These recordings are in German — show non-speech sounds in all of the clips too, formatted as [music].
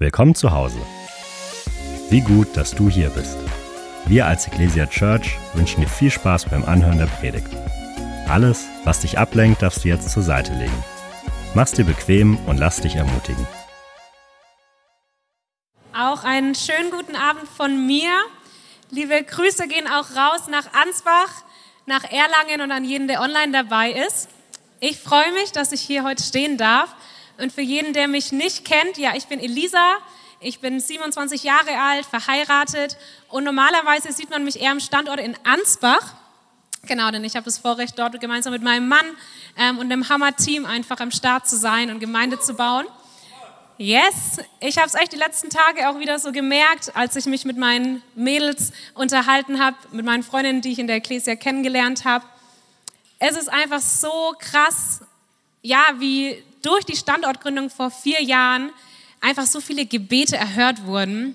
Willkommen zu Hause. Wie gut, dass du hier bist. Wir als Ecclesia Church wünschen dir viel Spaß beim Anhören der Predigt. Alles, was dich ablenkt, darfst du jetzt zur Seite legen. Mach's dir bequem und lass dich ermutigen. Auch einen schönen guten Abend von mir. Liebe Grüße gehen auch raus nach Ansbach, nach Erlangen und an jeden, der online dabei ist. Ich freue mich, dass ich hier heute stehen darf und für jeden, der mich nicht kennt, ja, ich bin Elisa, ich bin 27 Jahre alt, verheiratet und normalerweise sieht man mich eher am Standort in Ansbach. Genau, denn ich habe das Vorrecht, dort gemeinsam mit meinem Mann ähm, und dem Hammer-Team einfach am Start zu sein und Gemeinde zu bauen. Yes, ich habe es echt die letzten Tage auch wieder so gemerkt, als ich mich mit meinen Mädels unterhalten habe, mit meinen Freundinnen, die ich in der Ecclesia kennengelernt habe. Es ist einfach so krass, ja, wie durch die Standortgründung vor vier Jahren einfach so viele Gebete erhört wurden.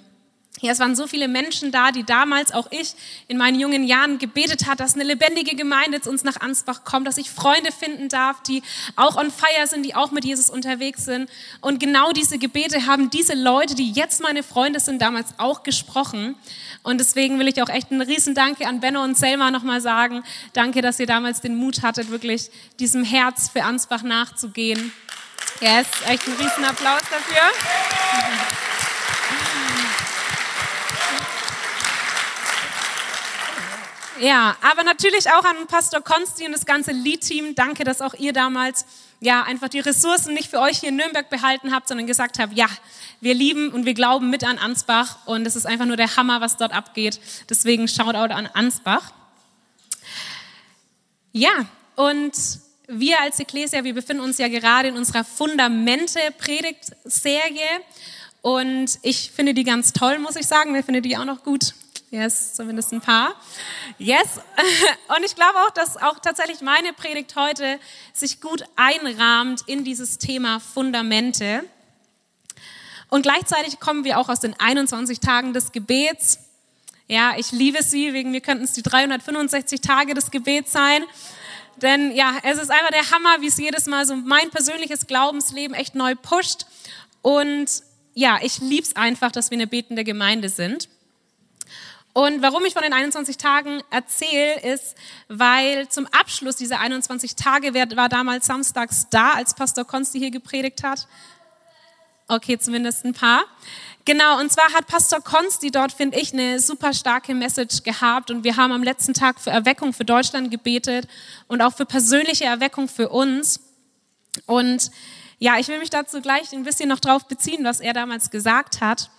Ja, es waren so viele Menschen da, die damals auch ich in meinen jungen Jahren gebetet hat, dass eine lebendige Gemeinde zu uns nach Ansbach kommt, dass ich Freunde finden darf, die auch on fire sind, die auch mit Jesus unterwegs sind. Und genau diese Gebete haben diese Leute, die jetzt meine Freunde sind, damals auch gesprochen. Und deswegen will ich auch echt einen riesen Danke an Benno und Selma nochmal sagen. Danke, dass ihr damals den Mut hattet, wirklich diesem Herz für Ansbach nachzugehen. Yes, echt einen riesen Applaus dafür. Ja, aber natürlich auch an Pastor Konsti und das ganze Lead-Team. Danke, dass auch ihr damals ja einfach die Ressourcen nicht für euch hier in Nürnberg behalten habt, sondern gesagt habt, ja, wir lieben und wir glauben mit an Ansbach und es ist einfach nur der Hammer, was dort abgeht. Deswegen Shoutout an Ansbach. Ja, und wir als Ecclesia, wir befinden uns ja gerade in unserer Fundamente-Predigt-Serie und ich finde die ganz toll, muss ich sagen. Wer findet die auch noch gut? Yes, zumindest ein paar. Yes. [laughs] Und ich glaube auch, dass auch tatsächlich meine Predigt heute sich gut einrahmt in dieses Thema Fundamente. Und gleichzeitig kommen wir auch aus den 21 Tagen des Gebets. Ja, ich liebe sie, wegen mir könnten es die 365 Tage des Gebets sein. Denn ja, es ist einfach der Hammer, wie es jedes Mal so mein persönliches Glaubensleben echt neu pusht. Und ja, ich liebe es einfach, dass wir eine betende Gemeinde sind. Und warum ich von den 21 Tagen erzähle, ist, weil zum Abschluss dieser 21 Tage, war damals samstags da, als Pastor Konsti hier gepredigt hat? Okay, zumindest ein paar. Genau, und zwar hat Pastor Konsti dort, finde ich, eine super starke Message gehabt und wir haben am letzten Tag für Erweckung für Deutschland gebetet und auch für persönliche Erweckung für uns. Und ja, ich will mich dazu gleich ein bisschen noch drauf beziehen, was er damals gesagt hat.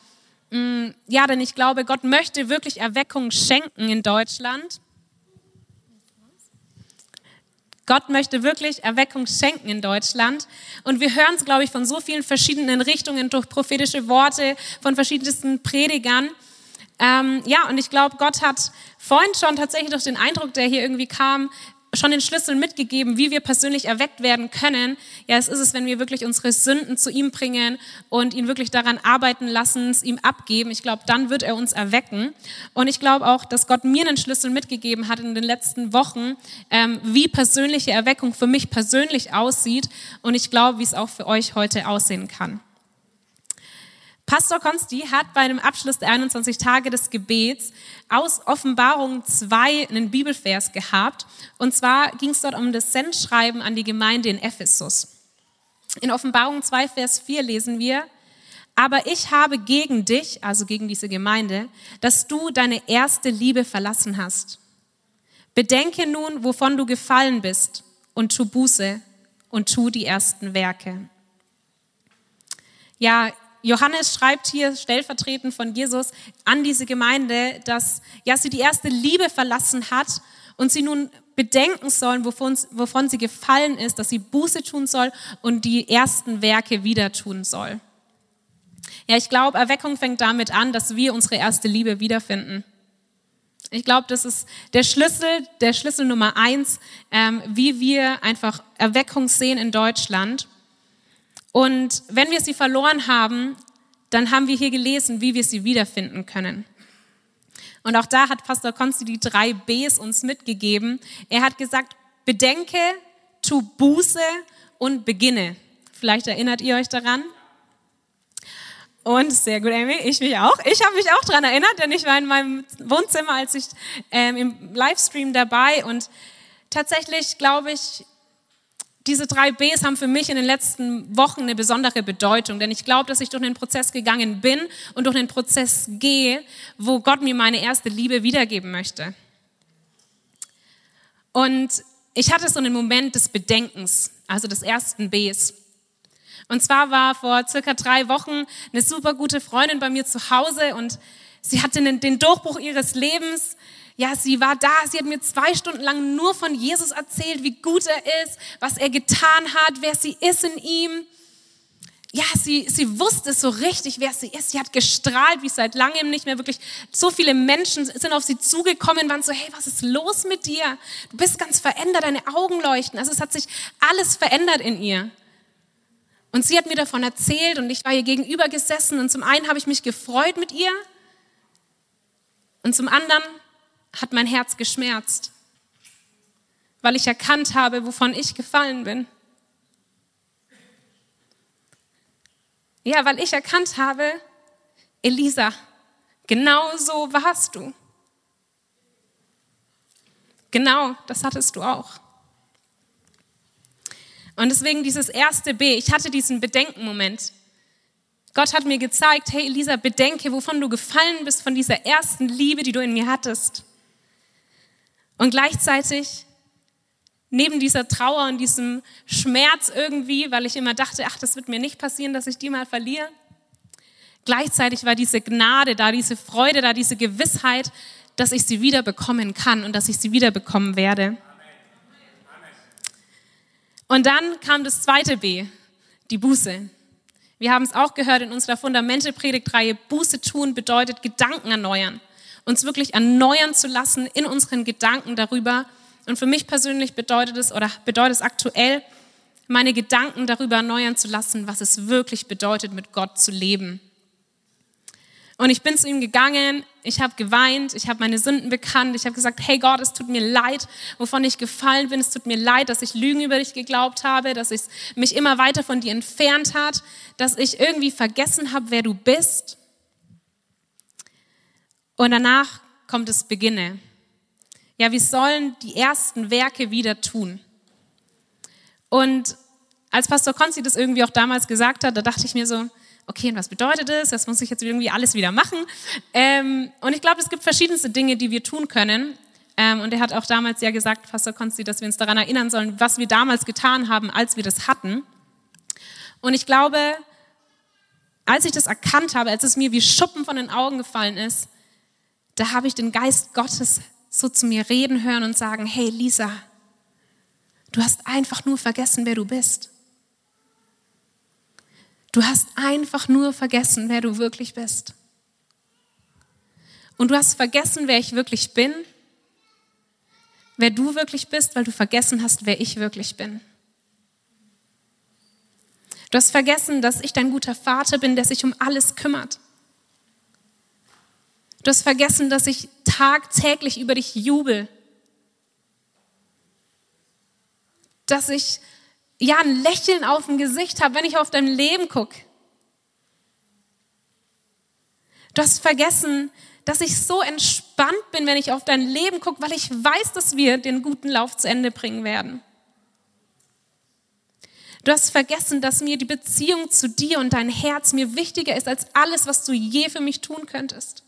Mm, ja, denn ich glaube, Gott möchte wirklich Erweckung schenken in Deutschland. Gott möchte wirklich Erweckung schenken in Deutschland. Und wir hören es, glaube ich, von so vielen verschiedenen Richtungen durch prophetische Worte von verschiedensten Predigern. Ähm, ja, und ich glaube, Gott hat vorhin schon tatsächlich durch den Eindruck, der hier irgendwie kam, schon den Schlüssel mitgegeben, wie wir persönlich erweckt werden können. Ja, es ist es, wenn wir wirklich unsere Sünden zu ihm bringen und ihn wirklich daran arbeiten lassen, es ihm abgeben. Ich glaube, dann wird er uns erwecken. Und ich glaube auch, dass Gott mir einen Schlüssel mitgegeben hat in den letzten Wochen, ähm, wie persönliche Erweckung für mich persönlich aussieht. Und ich glaube, wie es auch für euch heute aussehen kann. Pastor Konsti hat bei dem Abschluss der 21 Tage des Gebets aus Offenbarung 2 einen Bibelvers gehabt. Und zwar ging es dort um das Sendschreiben an die Gemeinde in Ephesus. In Offenbarung 2, Vers 4 lesen wir, aber ich habe gegen dich, also gegen diese Gemeinde, dass du deine erste Liebe verlassen hast. Bedenke nun, wovon du gefallen bist und tu Buße und tu die ersten Werke. Ja, Johannes schreibt hier stellvertretend von Jesus an diese Gemeinde, dass ja, sie die erste Liebe verlassen hat und sie nun bedenken sollen, wovon, wovon sie gefallen ist, dass sie Buße tun soll und die ersten Werke wieder tun soll. Ja, ich glaube, Erweckung fängt damit an, dass wir unsere erste Liebe wiederfinden. Ich glaube, das ist der Schlüssel, der Schlüssel Nummer eins, ähm, wie wir einfach Erweckung sehen in Deutschland. Und wenn wir sie verloren haben, dann haben wir hier gelesen, wie wir sie wiederfinden können. Und auch da hat Pastor Konsti die drei Bs uns mitgegeben. Er hat gesagt, bedenke, tu Buße und beginne. Vielleicht erinnert ihr euch daran. Und sehr gut, Amy, ich mich auch. Ich habe mich auch daran erinnert, denn ich war in meinem Wohnzimmer, als ich ähm, im Livestream dabei. Und tatsächlich glaube ich, diese drei Bs haben für mich in den letzten Wochen eine besondere Bedeutung, denn ich glaube, dass ich durch einen Prozess gegangen bin und durch einen Prozess gehe, wo Gott mir meine erste Liebe wiedergeben möchte. Und ich hatte so einen Moment des Bedenkens, also des ersten Bs. Und zwar war vor circa drei Wochen eine super gute Freundin bei mir zu Hause und sie hatte den Durchbruch ihres Lebens. Ja, sie war da, sie hat mir zwei Stunden lang nur von Jesus erzählt, wie gut er ist, was er getan hat, wer sie ist in ihm. Ja, sie, sie wusste so richtig, wer sie ist. Sie hat gestrahlt wie seit langem nicht mehr wirklich. So viele Menschen sind auf sie zugekommen, waren so, hey, was ist los mit dir? Du bist ganz verändert, deine Augen leuchten. Also es hat sich alles verändert in ihr. Und sie hat mir davon erzählt und ich war ihr gegenüber gesessen und zum einen habe ich mich gefreut mit ihr und zum anderen hat mein Herz geschmerzt, weil ich erkannt habe, wovon ich gefallen bin. Ja, weil ich erkannt habe, Elisa, genau so warst du. Genau, das hattest du auch. Und deswegen dieses erste B, ich hatte diesen Bedenkenmoment. Gott hat mir gezeigt, hey Elisa, bedenke, wovon du gefallen bist, von dieser ersten Liebe, die du in mir hattest. Und gleichzeitig, neben dieser Trauer und diesem Schmerz irgendwie, weil ich immer dachte, ach, das wird mir nicht passieren, dass ich die mal verliere, gleichzeitig war diese Gnade da, diese Freude da, diese Gewissheit, dass ich sie wieder bekommen kann und dass ich sie wieder bekommen werde. Und dann kam das zweite B, die Buße. Wir haben es auch gehört in unserer Fundamente-Predigtreihe. Buße tun bedeutet Gedanken erneuern. Uns wirklich erneuern zu lassen in unseren Gedanken darüber. Und für mich persönlich bedeutet es oder bedeutet es aktuell, meine Gedanken darüber erneuern zu lassen, was es wirklich bedeutet, mit Gott zu leben. Und ich bin zu ihm gegangen, ich habe geweint, ich habe meine Sünden bekannt, ich habe gesagt, hey Gott, es tut mir leid, wovon ich gefallen bin, es tut mir leid, dass ich Lügen über dich geglaubt habe, dass ich mich immer weiter von dir entfernt hat, dass ich irgendwie vergessen habe, wer du bist. Und danach kommt das Beginne. Ja, wir sollen die ersten Werke wieder tun. Und als Pastor Konzi das irgendwie auch damals gesagt hat, da dachte ich mir so, okay, und was bedeutet das? Das muss ich jetzt irgendwie alles wieder machen. Ähm, und ich glaube, es gibt verschiedenste Dinge, die wir tun können. Ähm, und er hat auch damals ja gesagt, Pastor Konsti, dass wir uns daran erinnern sollen, was wir damals getan haben, als wir das hatten. Und ich glaube, als ich das erkannt habe, als es mir wie Schuppen von den Augen gefallen ist, da habe ich den Geist Gottes so zu mir reden hören und sagen, hey Lisa, du hast einfach nur vergessen, wer du bist. Du hast einfach nur vergessen, wer du wirklich bist. Und du hast vergessen, wer ich wirklich bin, wer du wirklich bist, weil du vergessen hast, wer ich wirklich bin. Du hast vergessen, dass ich dein guter Vater bin, der sich um alles kümmert. Du hast vergessen, dass ich tagtäglich über dich jubel. Dass ich ja ein Lächeln auf dem Gesicht habe, wenn ich auf dein Leben gucke. Du hast vergessen, dass ich so entspannt bin, wenn ich auf dein Leben gucke, weil ich weiß, dass wir den guten Lauf zu Ende bringen werden. Du hast vergessen, dass mir die Beziehung zu dir und dein Herz mir wichtiger ist als alles, was du je für mich tun könntest.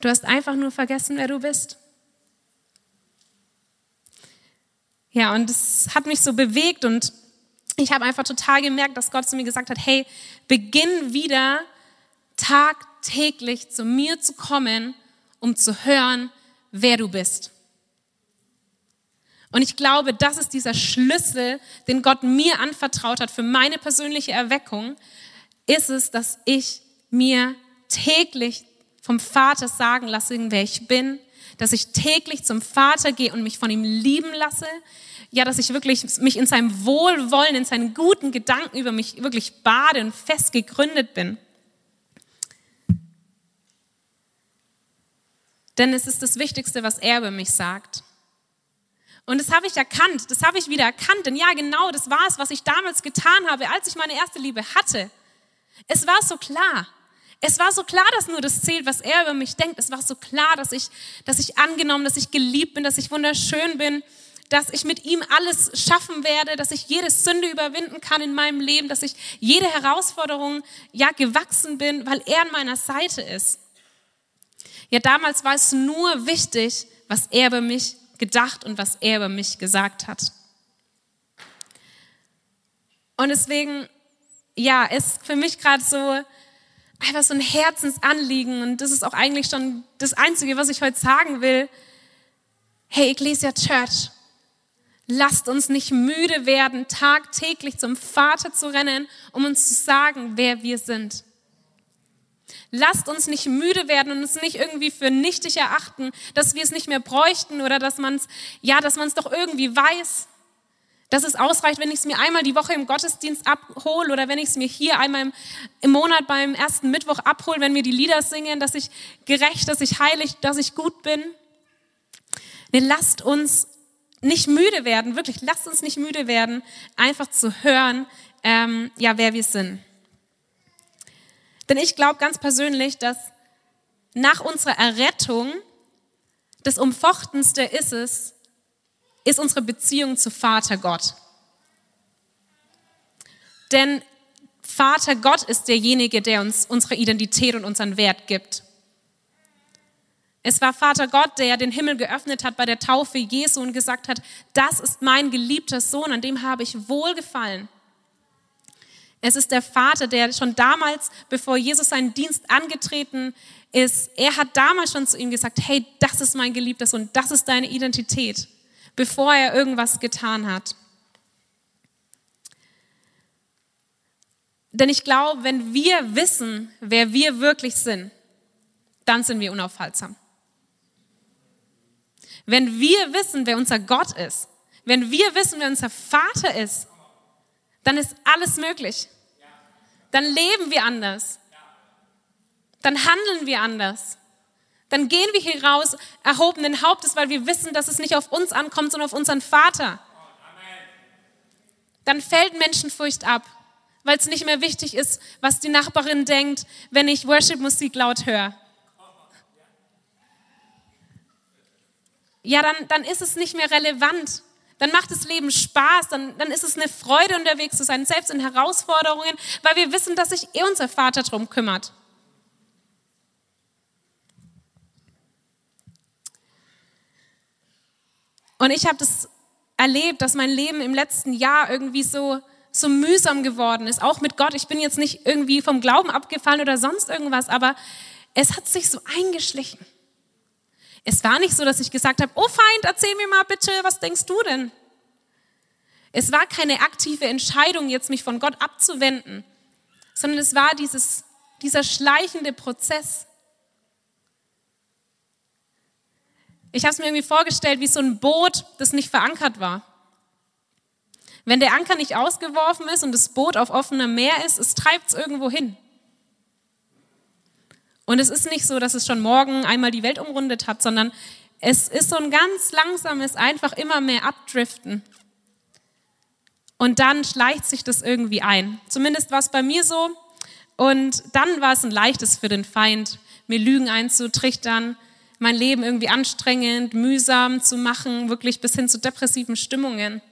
Du hast einfach nur vergessen, wer du bist. Ja, und es hat mich so bewegt und ich habe einfach total gemerkt, dass Gott zu mir gesagt hat, hey, beginn wieder tagtäglich zu mir zu kommen, um zu hören, wer du bist. Und ich glaube, das ist dieser Schlüssel, den Gott mir anvertraut hat für meine persönliche Erweckung, ist es, dass ich mir täglich vom Vater sagen lasse, wer ich bin, dass ich täglich zum Vater gehe und mich von ihm lieben lasse. Ja, dass ich wirklich mich in seinem Wohlwollen, in seinen guten Gedanken über mich wirklich bade und fest gegründet bin. Denn es ist das Wichtigste, was er über mich sagt. Und das habe ich erkannt, das habe ich wieder erkannt. Denn ja, genau, das war es, was ich damals getan habe, als ich meine erste Liebe hatte. Es war so klar. Es war so klar, dass nur das zählt, was er über mich denkt. Es war so klar, dass ich, dass ich angenommen, dass ich geliebt bin, dass ich wunderschön bin, dass ich mit ihm alles schaffen werde, dass ich jede Sünde überwinden kann in meinem Leben, dass ich jede Herausforderung ja gewachsen bin, weil er an meiner Seite ist. Ja, damals war es nur wichtig, was er über mich gedacht und was er über mich gesagt hat. Und deswegen, ja, ist für mich gerade so einfach so ein Herzensanliegen und das ist auch eigentlich schon das Einzige, was ich heute sagen will. Hey, Ecclesia Church, lasst uns nicht müde werden, tagtäglich zum Vater zu rennen, um uns zu sagen, wer wir sind. Lasst uns nicht müde werden und uns nicht irgendwie für nichtig erachten, dass wir es nicht mehr bräuchten oder dass man es, ja, dass man es doch irgendwie weiß. Dass es ausreicht, wenn ich es mir einmal die Woche im Gottesdienst abhole oder wenn ich es mir hier einmal im, im Monat beim ersten Mittwoch abhole, wenn wir die Lieder singen, dass ich gerecht, dass ich heilig, dass ich gut bin. Nee, lasst uns nicht müde werden, wirklich, lasst uns nicht müde werden, einfach zu hören, ähm, ja, wer wir sind. Denn ich glaube ganz persönlich, dass nach unserer Errettung das Umfochtenste ist es, ist unsere Beziehung zu Vater Gott. Denn Vater Gott ist derjenige, der uns unsere Identität und unseren Wert gibt. Es war Vater Gott, der den Himmel geöffnet hat bei der Taufe Jesu und gesagt hat, das ist mein geliebter Sohn, an dem habe ich wohlgefallen. Es ist der Vater, der schon damals, bevor Jesus seinen Dienst angetreten ist, er hat damals schon zu ihm gesagt, hey, das ist mein geliebter Sohn, das ist deine Identität, bevor er irgendwas getan hat. Denn ich glaube, wenn wir wissen, wer wir wirklich sind, dann sind wir unaufhaltsam. Wenn wir wissen, wer unser Gott ist, wenn wir wissen, wer unser Vater ist, dann ist alles möglich. Dann leben wir anders. Dann handeln wir anders. Dann gehen wir hier raus erhobenen Hauptes, weil wir wissen, dass es nicht auf uns ankommt, sondern auf unseren Vater. Dann fällt Menschenfurcht ab, weil es nicht mehr wichtig ist, was die Nachbarin denkt, wenn ich Worship-Musik laut höre. Ja, dann, dann ist es nicht mehr relevant, dann macht das Leben Spaß, dann, dann ist es eine Freude, unterwegs zu sein, selbst in Herausforderungen, weil wir wissen, dass sich eh unser Vater darum kümmert. Und ich habe das erlebt, dass mein Leben im letzten Jahr irgendwie so, so mühsam geworden ist, auch mit Gott. Ich bin jetzt nicht irgendwie vom Glauben abgefallen oder sonst irgendwas, aber es hat sich so eingeschlichen. Es war nicht so, dass ich gesagt habe, oh Feind, erzähl mir mal bitte, was denkst du denn? Es war keine aktive Entscheidung, jetzt mich von Gott abzuwenden, sondern es war dieses, dieser schleichende Prozess. Ich habe es mir irgendwie vorgestellt wie so ein Boot, das nicht verankert war. Wenn der Anker nicht ausgeworfen ist und das Boot auf offenem Meer ist, es treibt es irgendwo hin. Und es ist nicht so, dass es schon morgen einmal die Welt umrundet hat, sondern es ist so ein ganz langsames, einfach immer mehr Abdriften. Und dann schleicht sich das irgendwie ein. Zumindest war es bei mir so. Und dann war es ein leichtes für den Feind, mir Lügen einzutrichtern, mein Leben irgendwie anstrengend, mühsam zu machen, wirklich bis hin zu depressiven Stimmungen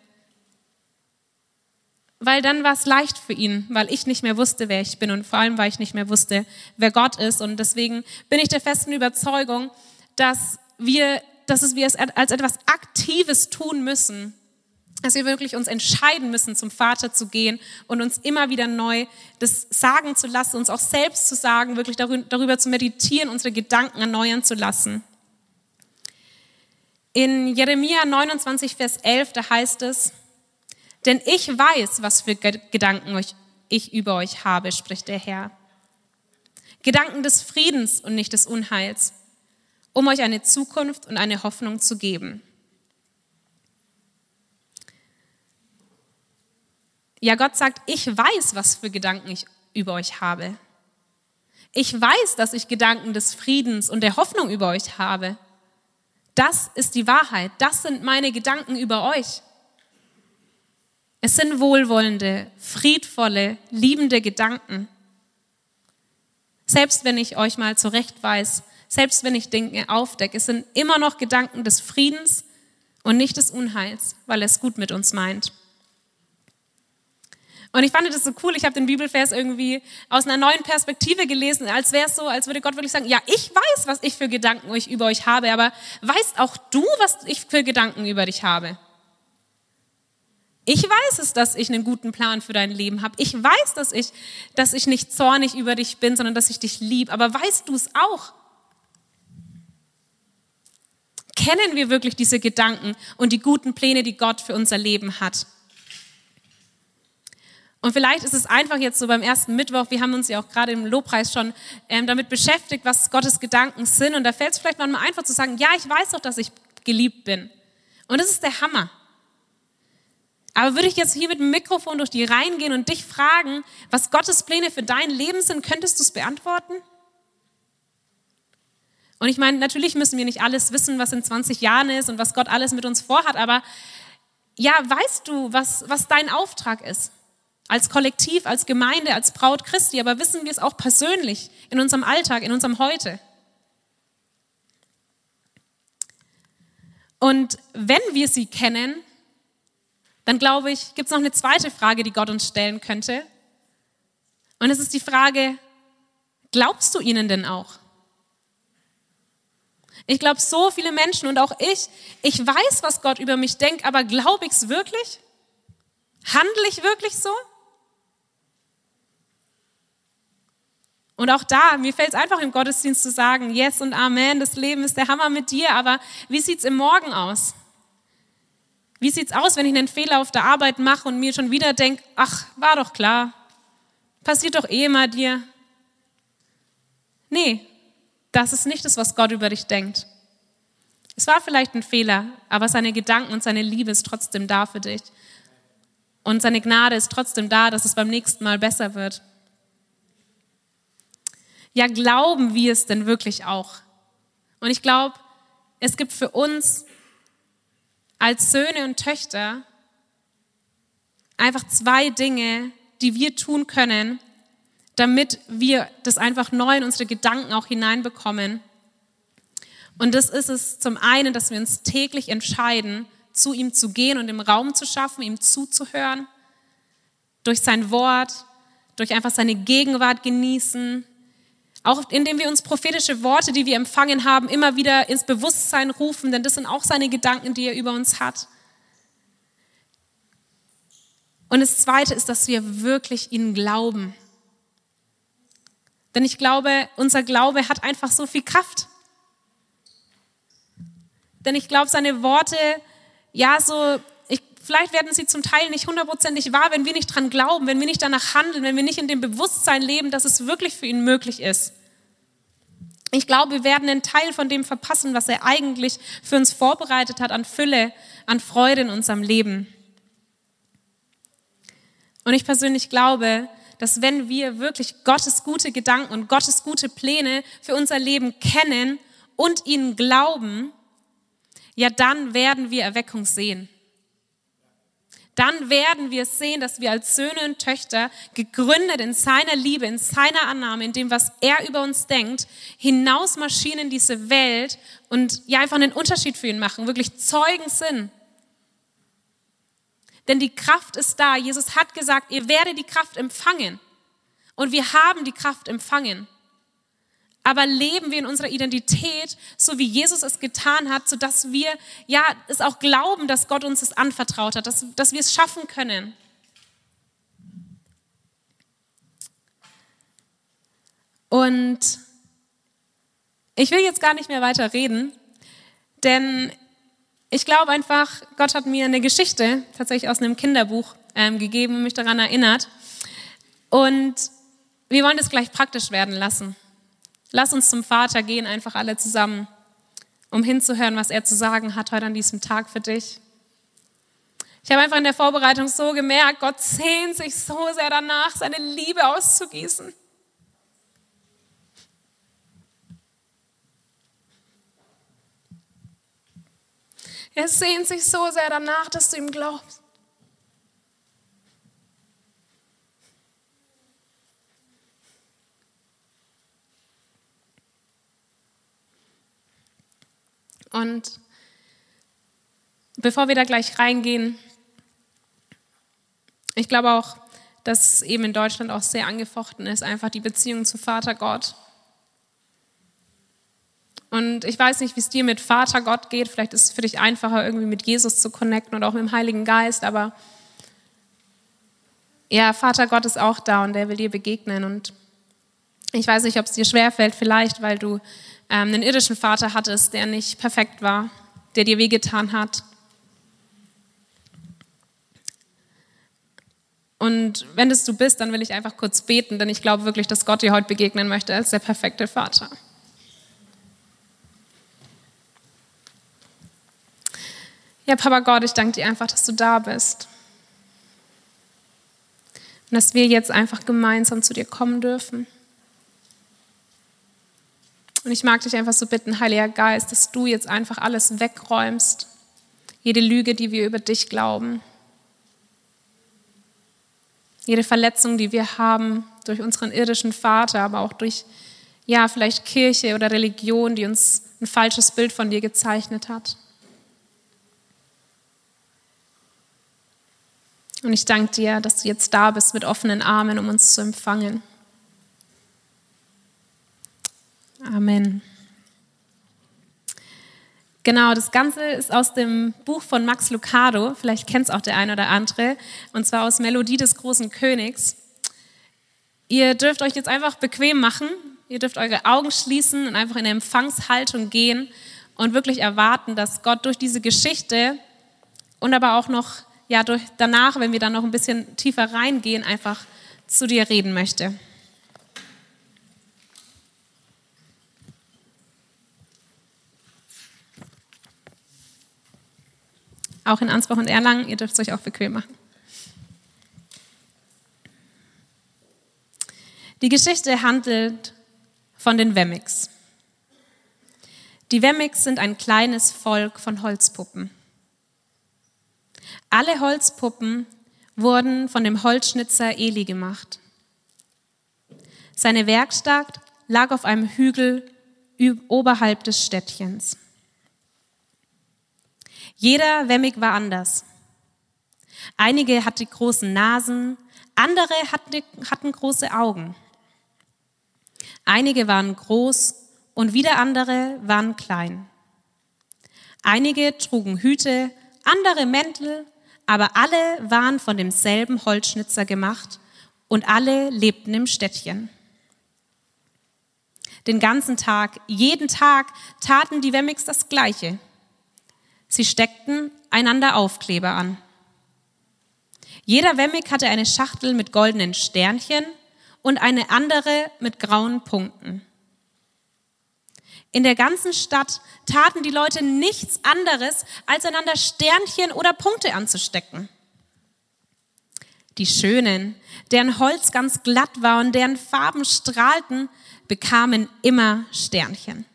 weil dann war es leicht für ihn, weil ich nicht mehr wusste, wer ich bin und vor allem, weil ich nicht mehr wusste, wer Gott ist. Und deswegen bin ich der festen Überzeugung, dass wir, dass es wir es als etwas Aktives tun müssen, dass wir wirklich uns entscheiden müssen, zum Vater zu gehen und uns immer wieder neu das sagen zu lassen, uns auch selbst zu sagen, wirklich darüber zu meditieren, unsere Gedanken erneuern zu lassen. In Jeremia 29, Vers 11, da heißt es, denn ich weiß, was für Gedanken ich über euch habe, spricht der Herr. Gedanken des Friedens und nicht des Unheils, um euch eine Zukunft und eine Hoffnung zu geben. Ja, Gott sagt, ich weiß, was für Gedanken ich über euch habe. Ich weiß, dass ich Gedanken des Friedens und der Hoffnung über euch habe. Das ist die Wahrheit. Das sind meine Gedanken über euch. Es sind wohlwollende, friedvolle, liebende Gedanken. Selbst wenn ich euch mal zurechtweise, selbst wenn ich Dinge aufdecke, es sind immer noch Gedanken des Friedens und nicht des Unheils, weil er es gut mit uns meint. Und ich fand das so cool, ich habe den Bibelvers irgendwie aus einer neuen Perspektive gelesen, als wäre es so, als würde Gott wirklich sagen, ja, ich weiß, was ich für Gedanken über euch habe, aber weißt auch du, was ich für Gedanken über dich habe? Ich weiß es, dass ich einen guten Plan für dein Leben habe. Ich weiß, dass ich, dass ich nicht zornig über dich bin, sondern dass ich dich liebe. Aber weißt du es auch? Kennen wir wirklich diese Gedanken und die guten Pläne, die Gott für unser Leben hat? Und vielleicht ist es einfach jetzt so beim ersten Mittwoch, wir haben uns ja auch gerade im Lobpreis schon ähm, damit beschäftigt, was Gottes Gedanken sind. Und da fällt es vielleicht manchmal einfach zu sagen, ja, ich weiß doch, dass ich geliebt bin. Und das ist der Hammer. Aber würde ich jetzt hier mit dem Mikrofon durch die Reihen gehen und dich fragen, was Gottes Pläne für dein Leben sind, könntest du es beantworten? Und ich meine, natürlich müssen wir nicht alles wissen, was in 20 Jahren ist und was Gott alles mit uns vorhat, aber ja, weißt du, was, was dein Auftrag ist? Als Kollektiv, als Gemeinde, als Braut Christi, aber wissen wir es auch persönlich in unserem Alltag, in unserem Heute? Und wenn wir sie kennen, dann glaube ich, gibt es noch eine zweite Frage, die Gott uns stellen könnte. Und es ist die Frage, glaubst du ihnen denn auch? Ich glaube, so viele Menschen und auch ich, ich weiß, was Gott über mich denkt, aber glaube ich es wirklich? Handle ich wirklich so? Und auch da, mir fällt es einfach im Gottesdienst zu sagen, yes und Amen, das Leben ist der Hammer mit dir, aber wie sieht es im Morgen aus? Wie sieht's aus, wenn ich einen Fehler auf der Arbeit mache und mir schon wieder denke, ach, war doch klar, passiert doch eh immer dir. Nee, das ist nicht das, was Gott über dich denkt. Es war vielleicht ein Fehler, aber seine Gedanken und seine Liebe ist trotzdem da für dich. Und seine Gnade ist trotzdem da, dass es beim nächsten Mal besser wird. Ja, glauben wir es denn wirklich auch? Und ich glaube, es gibt für uns als Söhne und Töchter einfach zwei Dinge, die wir tun können, damit wir das einfach neu in unsere Gedanken auch hineinbekommen. Und das ist es zum einen, dass wir uns täglich entscheiden, zu ihm zu gehen und im Raum zu schaffen, ihm zuzuhören, durch sein Wort, durch einfach seine Gegenwart genießen, auch indem wir uns prophetische Worte, die wir empfangen haben, immer wieder ins Bewusstsein rufen, denn das sind auch seine Gedanken, die er über uns hat. Und das Zweite ist, dass wir wirklich ihnen glauben. Denn ich glaube, unser Glaube hat einfach so viel Kraft. Denn ich glaube, seine Worte, ja, so, vielleicht werden sie zum Teil nicht hundertprozentig wahr, wenn wir nicht dran glauben, wenn wir nicht danach handeln, wenn wir nicht in dem Bewusstsein leben, dass es wirklich für ihn möglich ist. Ich glaube, wir werden einen Teil von dem verpassen, was er eigentlich für uns vorbereitet hat an Fülle, an Freude in unserem Leben. Und ich persönlich glaube, dass wenn wir wirklich Gottes gute Gedanken und Gottes gute Pläne für unser Leben kennen und ihnen glauben, ja, dann werden wir Erweckung sehen dann werden wir sehen, dass wir als Söhne und Töchter, gegründet in seiner Liebe, in seiner Annahme, in dem, was er über uns denkt, hinausmarschieren in diese Welt und ja einfach einen Unterschied für ihn machen, wirklich Zeugen sind. Denn die Kraft ist da. Jesus hat gesagt, ihr werdet die Kraft empfangen. Und wir haben die Kraft empfangen aber leben wir in unserer Identität, so wie Jesus es getan hat, sodass wir ja es auch glauben, dass Gott uns es anvertraut hat, dass, dass wir es schaffen können. Und ich will jetzt gar nicht mehr weiter reden, denn ich glaube einfach, Gott hat mir eine Geschichte tatsächlich aus einem Kinderbuch ähm, gegeben und mich daran erinnert. Und wir wollen das gleich praktisch werden lassen. Lass uns zum Vater gehen, einfach alle zusammen, um hinzuhören, was er zu sagen hat heute an diesem Tag für dich. Ich habe einfach in der Vorbereitung so gemerkt, Gott sehnt sich so sehr danach, seine Liebe auszugießen. Er sehnt sich so sehr danach, dass du ihm glaubst. Und bevor wir da gleich reingehen, ich glaube auch, dass eben in Deutschland auch sehr angefochten ist, einfach die Beziehung zu Vater Gott. Und ich weiß nicht, wie es dir mit Vater Gott geht. Vielleicht ist es für dich einfacher, irgendwie mit Jesus zu connecten und auch mit dem Heiligen Geist. Aber ja, Vater Gott ist auch da und der will dir begegnen. Und ich weiß nicht, ob es dir schwerfällt, vielleicht, weil du ähm, einen irdischen Vater hattest, der nicht perfekt war, der dir wehgetan hat. Und wenn das du bist, dann will ich einfach kurz beten, denn ich glaube wirklich, dass Gott dir heute begegnen möchte als der perfekte Vater. Ja, Papa Gott, ich danke dir einfach, dass du da bist. Und dass wir jetzt einfach gemeinsam zu dir kommen dürfen. Und ich mag dich einfach so bitten, Heiliger Geist, dass du jetzt einfach alles wegräumst. Jede Lüge, die wir über dich glauben. Jede Verletzung, die wir haben durch unseren irdischen Vater, aber auch durch, ja, vielleicht Kirche oder Religion, die uns ein falsches Bild von dir gezeichnet hat. Und ich danke dir, dass du jetzt da bist mit offenen Armen, um uns zu empfangen. Amen. Genau, das Ganze ist aus dem Buch von Max Lucado, vielleicht kennt es auch der eine oder andere, und zwar aus Melodie des großen Königs. Ihr dürft euch jetzt einfach bequem machen, ihr dürft eure Augen schließen und einfach in eine Empfangshaltung gehen und wirklich erwarten, dass Gott durch diese Geschichte und aber auch noch ja, durch, danach, wenn wir dann noch ein bisschen tiefer reingehen, einfach zu dir reden möchte. Auch in Ansbach und Erlangen. Ihr dürft es euch auch bequem machen. Die Geschichte handelt von den Wemmix. Die Wemmix sind ein kleines Volk von Holzpuppen. Alle Holzpuppen wurden von dem Holzschnitzer Eli gemacht. Seine Werkstatt lag auf einem Hügel oberhalb des Städtchens. Jeder Wemmig war anders. Einige hatten große Nasen, andere hatten, hatten große Augen. Einige waren groß und wieder andere waren klein. Einige trugen Hüte, andere Mäntel, aber alle waren von demselben Holzschnitzer gemacht und alle lebten im Städtchen. Den ganzen Tag, jeden Tag taten die Wemmix das Gleiche. Sie steckten einander Aufkleber an. Jeder Wemmig hatte eine Schachtel mit goldenen Sternchen und eine andere mit grauen Punkten. In der ganzen Stadt taten die Leute nichts anderes, als einander Sternchen oder Punkte anzustecken. Die Schönen, deren Holz ganz glatt war und deren Farben strahlten, bekamen immer Sternchen.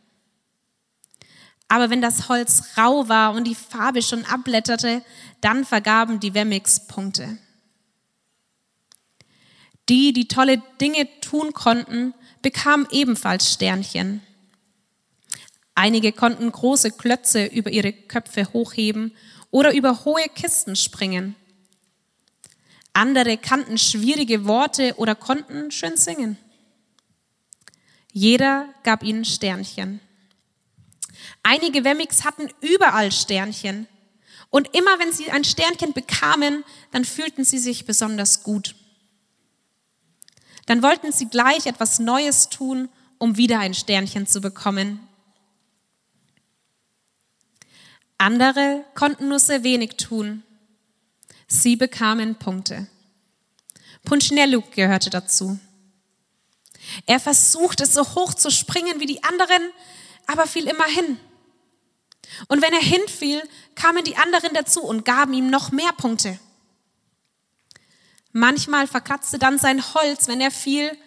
Aber wenn das Holz rau war und die Farbe schon abblätterte, dann vergaben die Wemmix Punkte. Die, die tolle Dinge tun konnten, bekamen ebenfalls Sternchen. Einige konnten große Klötze über ihre Köpfe hochheben oder über hohe Kisten springen. Andere kannten schwierige Worte oder konnten schön singen. Jeder gab ihnen Sternchen. Einige Wemmix hatten überall Sternchen. Und immer wenn sie ein Sternchen bekamen, dann fühlten sie sich besonders gut. Dann wollten sie gleich etwas Neues tun, um wieder ein Sternchen zu bekommen. Andere konnten nur sehr wenig tun. Sie bekamen Punkte. Punchinello gehörte dazu. Er versuchte so hoch zu springen wie die anderen, aber fiel immer hin. Und wenn er hinfiel, kamen die anderen dazu und gaben ihm noch mehr Punkte. Manchmal verkratzte dann sein Holz, wenn er fiel,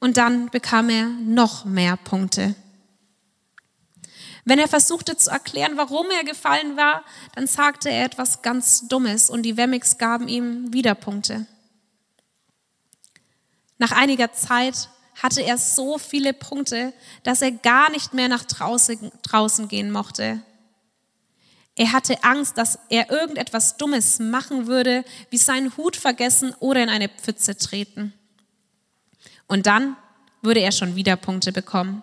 und dann bekam er noch mehr Punkte. Wenn er versuchte zu erklären, warum er gefallen war, dann sagte er etwas ganz Dummes und die Wemmix gaben ihm wieder Punkte. Nach einiger Zeit hatte er so viele Punkte, dass er gar nicht mehr nach draußen, draußen gehen mochte. Er hatte Angst, dass er irgendetwas Dummes machen würde, wie seinen Hut vergessen oder in eine Pfütze treten. Und dann würde er schon wieder Punkte bekommen.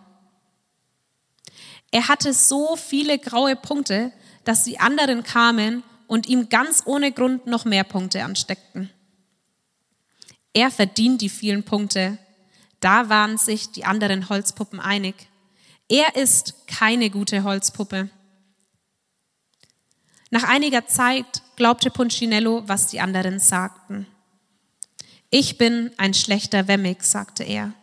Er hatte so viele graue Punkte, dass die anderen kamen und ihm ganz ohne Grund noch mehr Punkte ansteckten. Er verdient die vielen Punkte. Da waren sich die anderen Holzpuppen einig. Er ist keine gute Holzpuppe. Nach einiger Zeit glaubte Punchinello, was die anderen sagten. Ich bin ein schlechter Wemmig, sagte er.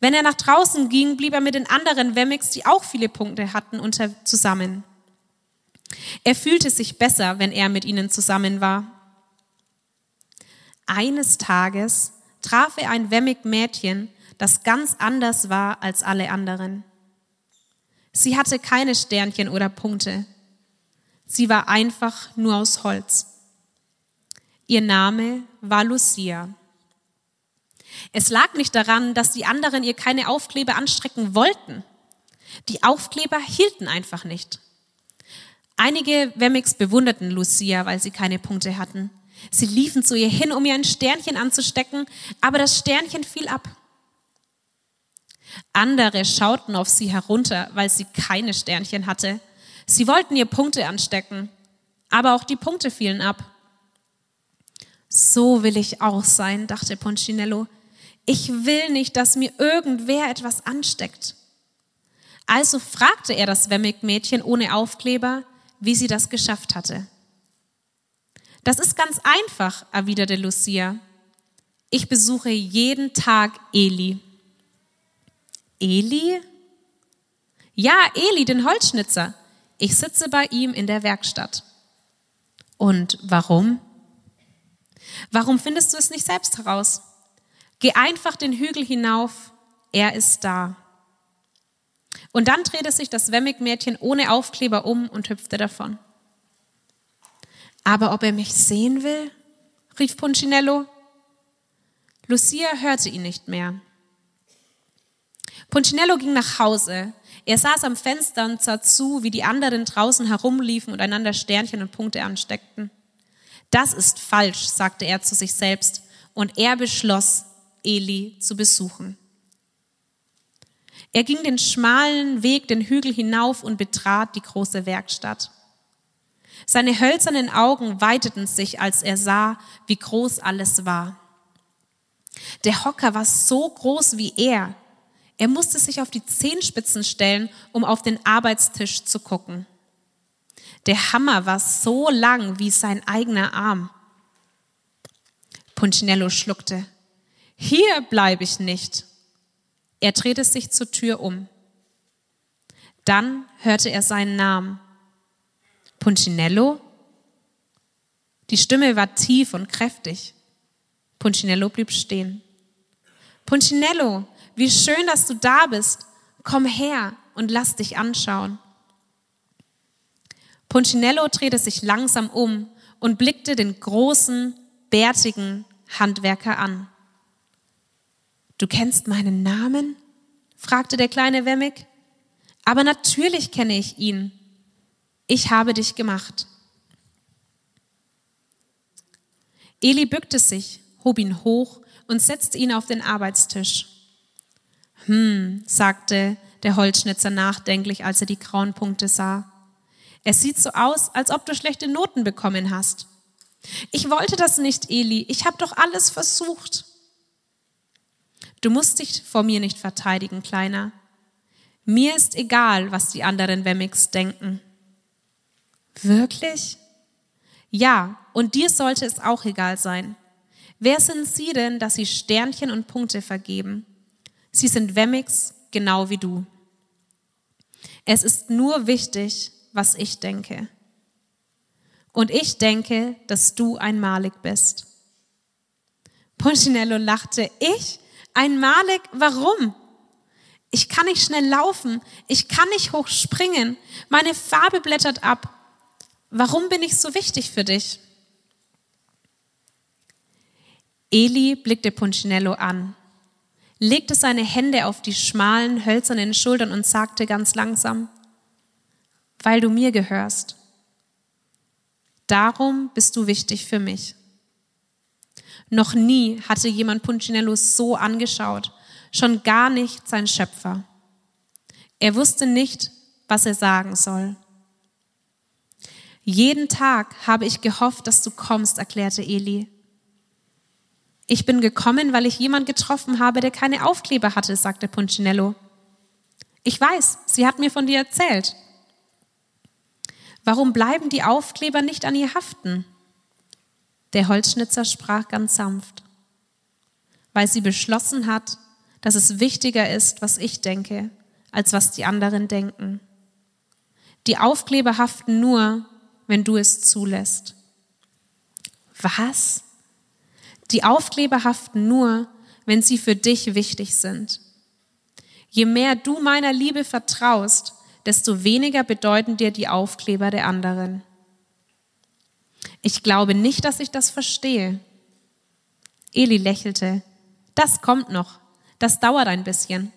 Wenn er nach draußen ging, blieb er mit den anderen Wemmigs, die auch viele Punkte hatten, unter, zusammen. Er fühlte sich besser, wenn er mit ihnen zusammen war. Eines Tages traf er ein Wemmig-Mädchen, das ganz anders war als alle anderen. Sie hatte keine Sternchen oder Punkte. Sie war einfach nur aus Holz. Ihr Name war Lucia. Es lag nicht daran, dass die anderen ihr keine Aufkleber anstrecken wollten. Die Aufkleber hielten einfach nicht. Einige Wemmix bewunderten Lucia, weil sie keine Punkte hatten. Sie liefen zu ihr hin, um ihr ein Sternchen anzustecken, aber das Sternchen fiel ab. Andere schauten auf sie herunter, weil sie keine Sternchen hatte. Sie wollten ihr Punkte anstecken, aber auch die Punkte fielen ab. So will ich auch sein, dachte Poncinello. Ich will nicht, dass mir irgendwer etwas ansteckt. Also fragte er das Wemmig-Mädchen ohne Aufkleber, wie sie das geschafft hatte. Das ist ganz einfach, erwiderte Lucia. Ich besuche jeden Tag Eli. Eli? Ja, Eli, den Holzschnitzer. Ich sitze bei ihm in der Werkstatt. Und warum? Warum findest du es nicht selbst heraus? Geh einfach den Hügel hinauf, er ist da. Und dann drehte sich das Wemmig-Mädchen ohne Aufkleber um und hüpfte davon. Aber ob er mich sehen will? rief Punchinello. Lucia hörte ihn nicht mehr. Punchinello ging nach Hause. Er saß am Fenster und sah zu, wie die anderen draußen herumliefen und einander Sternchen und Punkte ansteckten. Das ist falsch, sagte er zu sich selbst, und er beschloss, Eli zu besuchen. Er ging den schmalen Weg den Hügel hinauf und betrat die große Werkstatt. Seine hölzernen Augen weiteten sich, als er sah, wie groß alles war. Der Hocker war so groß wie er. Er musste sich auf die Zehenspitzen stellen, um auf den Arbeitstisch zu gucken. Der Hammer war so lang wie sein eigener Arm. Punchinello schluckte. Hier bleibe ich nicht. Er drehte sich zur Tür um. Dann hörte er seinen Namen. Punchinello? Die Stimme war tief und kräftig. Punchinello blieb stehen. Punchinello, wie schön, dass du da bist. Komm her und lass dich anschauen. Punchinello drehte sich langsam um und blickte den großen, bärtigen Handwerker an. Du kennst meinen Namen? fragte der kleine Wemmig. Aber natürlich kenne ich ihn. Ich habe dich gemacht. Eli bückte sich, hob ihn hoch und setzte ihn auf den Arbeitstisch. Hm, sagte der Holzschnitzer nachdenklich, als er die grauen Punkte sah. Es sieht so aus, als ob du schlechte Noten bekommen hast. Ich wollte das nicht, Eli. Ich habe doch alles versucht. Du musst dich vor mir nicht verteidigen, Kleiner. Mir ist egal, was die anderen Wemmix denken. Wirklich? Ja, und dir sollte es auch egal sein. Wer sind Sie denn, dass Sie Sternchen und Punkte vergeben? Sie sind Wemmix, genau wie du. Es ist nur wichtig, was ich denke. Und ich denke, dass du einmalig bist. Punchinello lachte. Ich? Einmalig, warum? Ich kann nicht schnell laufen. Ich kann nicht hoch springen. Meine Farbe blättert ab. Warum bin ich so wichtig für dich? Eli blickte Punchinello an, legte seine Hände auf die schmalen, hölzernen Schultern und sagte ganz langsam, weil du mir gehörst. Darum bist du wichtig für mich. Noch nie hatte jemand Punchinello so angeschaut, schon gar nicht sein Schöpfer. Er wusste nicht, was er sagen soll. Jeden Tag habe ich gehofft, dass du kommst, erklärte Eli. Ich bin gekommen, weil ich jemand getroffen habe, der keine Aufkleber hatte, sagte Punchinello. Ich weiß, sie hat mir von dir erzählt. Warum bleiben die Aufkleber nicht an ihr haften? Der Holzschnitzer sprach ganz sanft, weil sie beschlossen hat, dass es wichtiger ist, was ich denke, als was die anderen denken. Die Aufkleber haften nur, wenn du es zulässt. Was? Die Aufkleber haften nur, wenn sie für dich wichtig sind. Je mehr du meiner Liebe vertraust, desto weniger bedeuten dir die Aufkleber der anderen. Ich glaube nicht, dass ich das verstehe. Eli lächelte. Das kommt noch. Das dauert ein bisschen.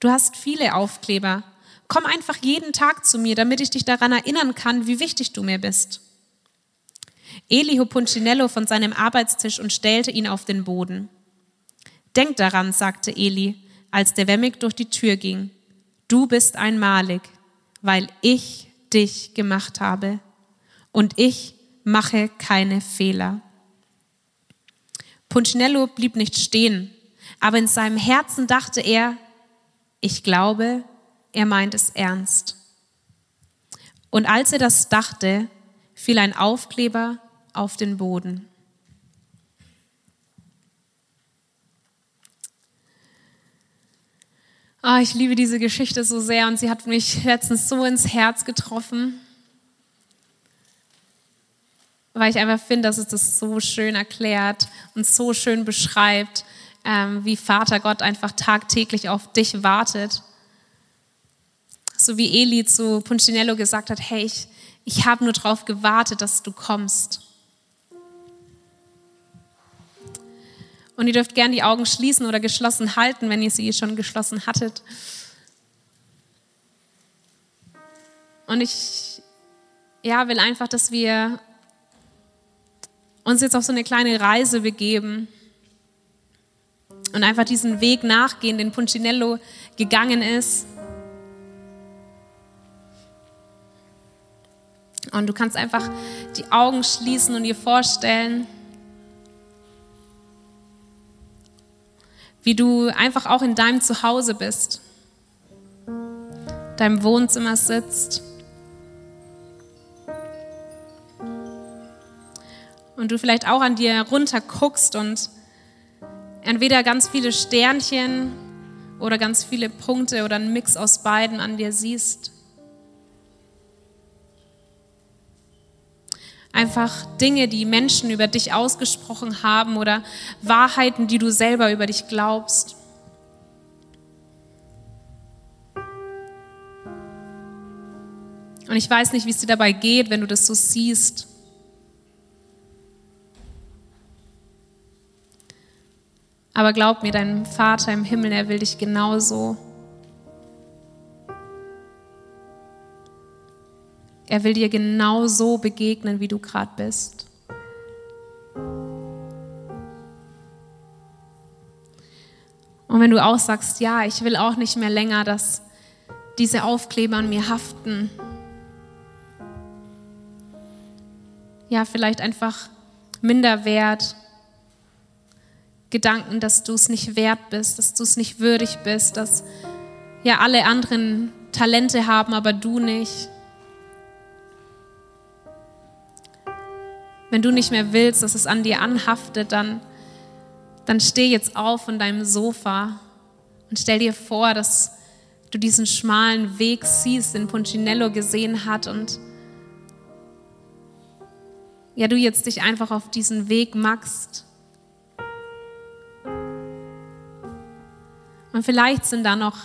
Du hast viele Aufkleber. Komm einfach jeden Tag zu mir, damit ich dich daran erinnern kann, wie wichtig du mir bist. Eli hob Punchinello von seinem Arbeitstisch und stellte ihn auf den Boden. Denk daran, sagte Eli, als der Wemmig durch die Tür ging. Du bist einmalig, weil ich dich gemacht habe. Und ich mache keine Fehler. Punchinello blieb nicht stehen, aber in seinem Herzen dachte er, ich glaube, er meint es ernst. Und als er das dachte, fiel ein Aufkleber auf den Boden. Oh, ich liebe diese Geschichte so sehr und sie hat mich letztens so ins Herz getroffen, weil ich einfach finde, dass es das so schön erklärt und so schön beschreibt, ähm, wie Vater Gott einfach tagtäglich auf dich wartet. So wie Eli zu Punchinello gesagt hat, hey, ich, ich habe nur darauf gewartet, dass du kommst. Und ihr dürft gerne die Augen schließen oder geschlossen halten, wenn ihr sie schon geschlossen hattet. Und ich ja, will einfach, dass wir uns jetzt auf so eine kleine Reise begeben und einfach diesen Weg nachgehen, den Punchinello gegangen ist. Und du kannst einfach die Augen schließen und dir vorstellen, wie du einfach auch in deinem Zuhause bist, deinem Wohnzimmer sitzt und du vielleicht auch an dir runter guckst und entweder ganz viele Sternchen oder ganz viele Punkte oder einen Mix aus beiden an dir siehst. Einfach Dinge, die Menschen über dich ausgesprochen haben oder Wahrheiten, die du selber über dich glaubst. Und ich weiß nicht, wie es dir dabei geht, wenn du das so siehst. Aber glaub mir, dein Vater im Himmel, er will dich genauso Er will dir genau so begegnen, wie du gerade bist. Und wenn du auch sagst, ja, ich will auch nicht mehr länger, dass diese Aufkleber an mir haften. Ja, vielleicht einfach Minderwert, Gedanken, dass du es nicht wert bist, dass du es nicht würdig bist, dass ja alle anderen Talente haben, aber du nicht. Wenn du nicht mehr willst, dass es an dir anhaftet, dann, dann steh jetzt auf von deinem Sofa und stell dir vor, dass du diesen schmalen Weg siehst, den Punchinello gesehen hat und ja, du jetzt dich einfach auf diesen Weg machst. Und vielleicht sind da noch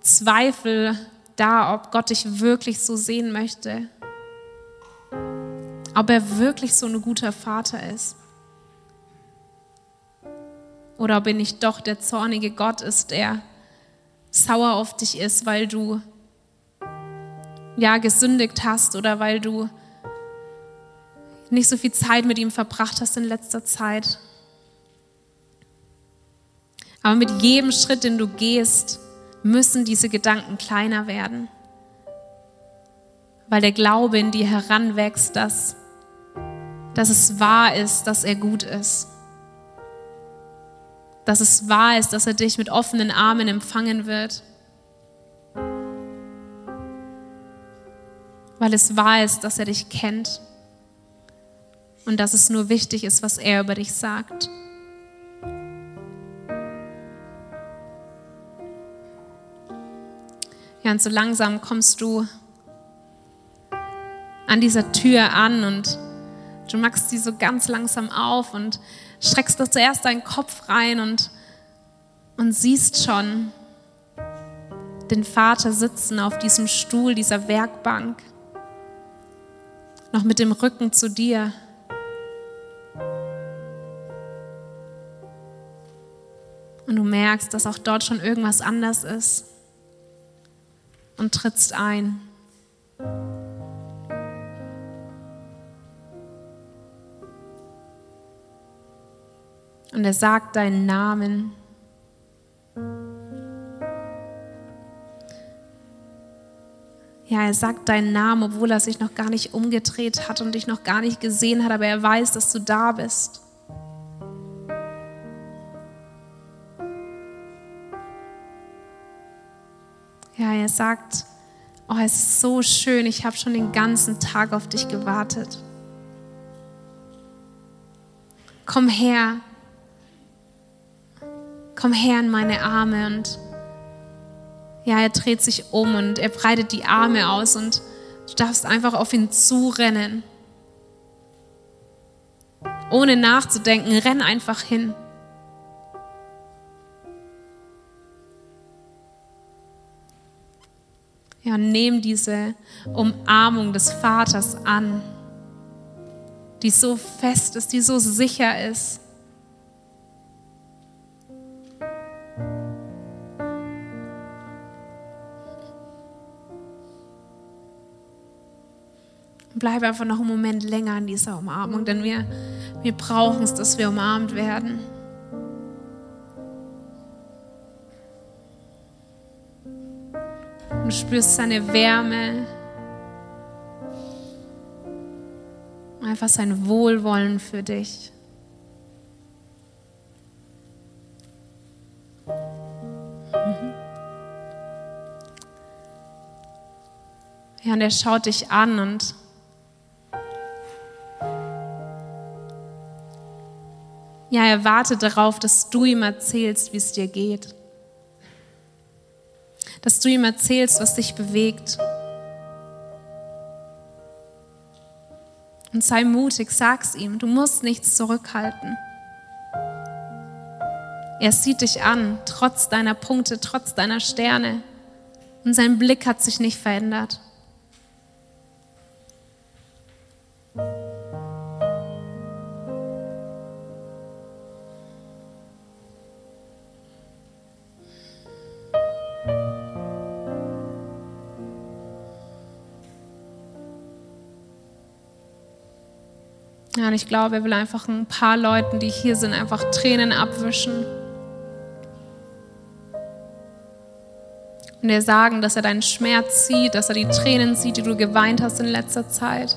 Zweifel da, ob Gott dich wirklich so sehen möchte. Ob er wirklich so ein guter Vater ist. Oder ob er nicht doch der zornige Gott ist, der sauer auf dich ist, weil du ja gesündigt hast oder weil du nicht so viel Zeit mit ihm verbracht hast in letzter Zeit. Aber mit jedem Schritt, den du gehst, müssen diese Gedanken kleiner werden, weil der Glaube in dir heranwächst, dass, dass es wahr ist, dass er gut ist. Dass es wahr ist, dass er dich mit offenen Armen empfangen wird. Weil es wahr ist, dass er dich kennt und dass es nur wichtig ist, was er über dich sagt. Ja, und so langsam kommst du an dieser Tür an und du machst sie so ganz langsam auf und streckst da zuerst deinen Kopf rein und, und siehst schon den Vater sitzen auf diesem Stuhl, dieser Werkbank, noch mit dem Rücken zu dir. Und du merkst, dass auch dort schon irgendwas anders ist und trittst ein. Und er sagt deinen Namen. Ja, er sagt deinen Namen, obwohl er sich noch gar nicht umgedreht hat und dich noch gar nicht gesehen hat, aber er weiß, dass du da bist. Ja, er sagt, oh, es ist so schön, ich habe schon den ganzen Tag auf dich gewartet. Komm her, komm her in meine Arme und ja, er dreht sich um und er breitet die Arme aus und du darfst einfach auf ihn zurennen. Ohne nachzudenken, renn einfach hin. Ja, nimm diese Umarmung des Vaters an, die so fest ist, die so sicher ist. Bleib einfach noch einen Moment länger in dieser Umarmung, denn wir, wir brauchen es, dass wir umarmt werden. und spürst seine Wärme, einfach sein Wohlwollen für dich. Ja, und er schaut dich an und ja, er wartet darauf, dass du ihm erzählst, wie es dir geht dass du ihm erzählst, was dich bewegt. Und sei mutig, sag's ihm, du musst nichts zurückhalten. Er sieht dich an, trotz deiner Punkte, trotz deiner Sterne. Und sein Blick hat sich nicht verändert. Ja, und ich glaube, er will einfach ein paar Leuten, die hier sind, einfach Tränen abwischen. Und dir sagen, dass er deinen Schmerz sieht, dass er die Tränen sieht, die du geweint hast in letzter Zeit.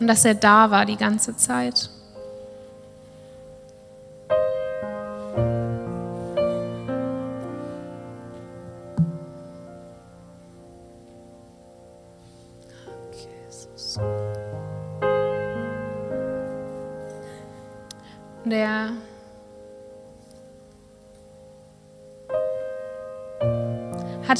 Und dass er da war die ganze Zeit.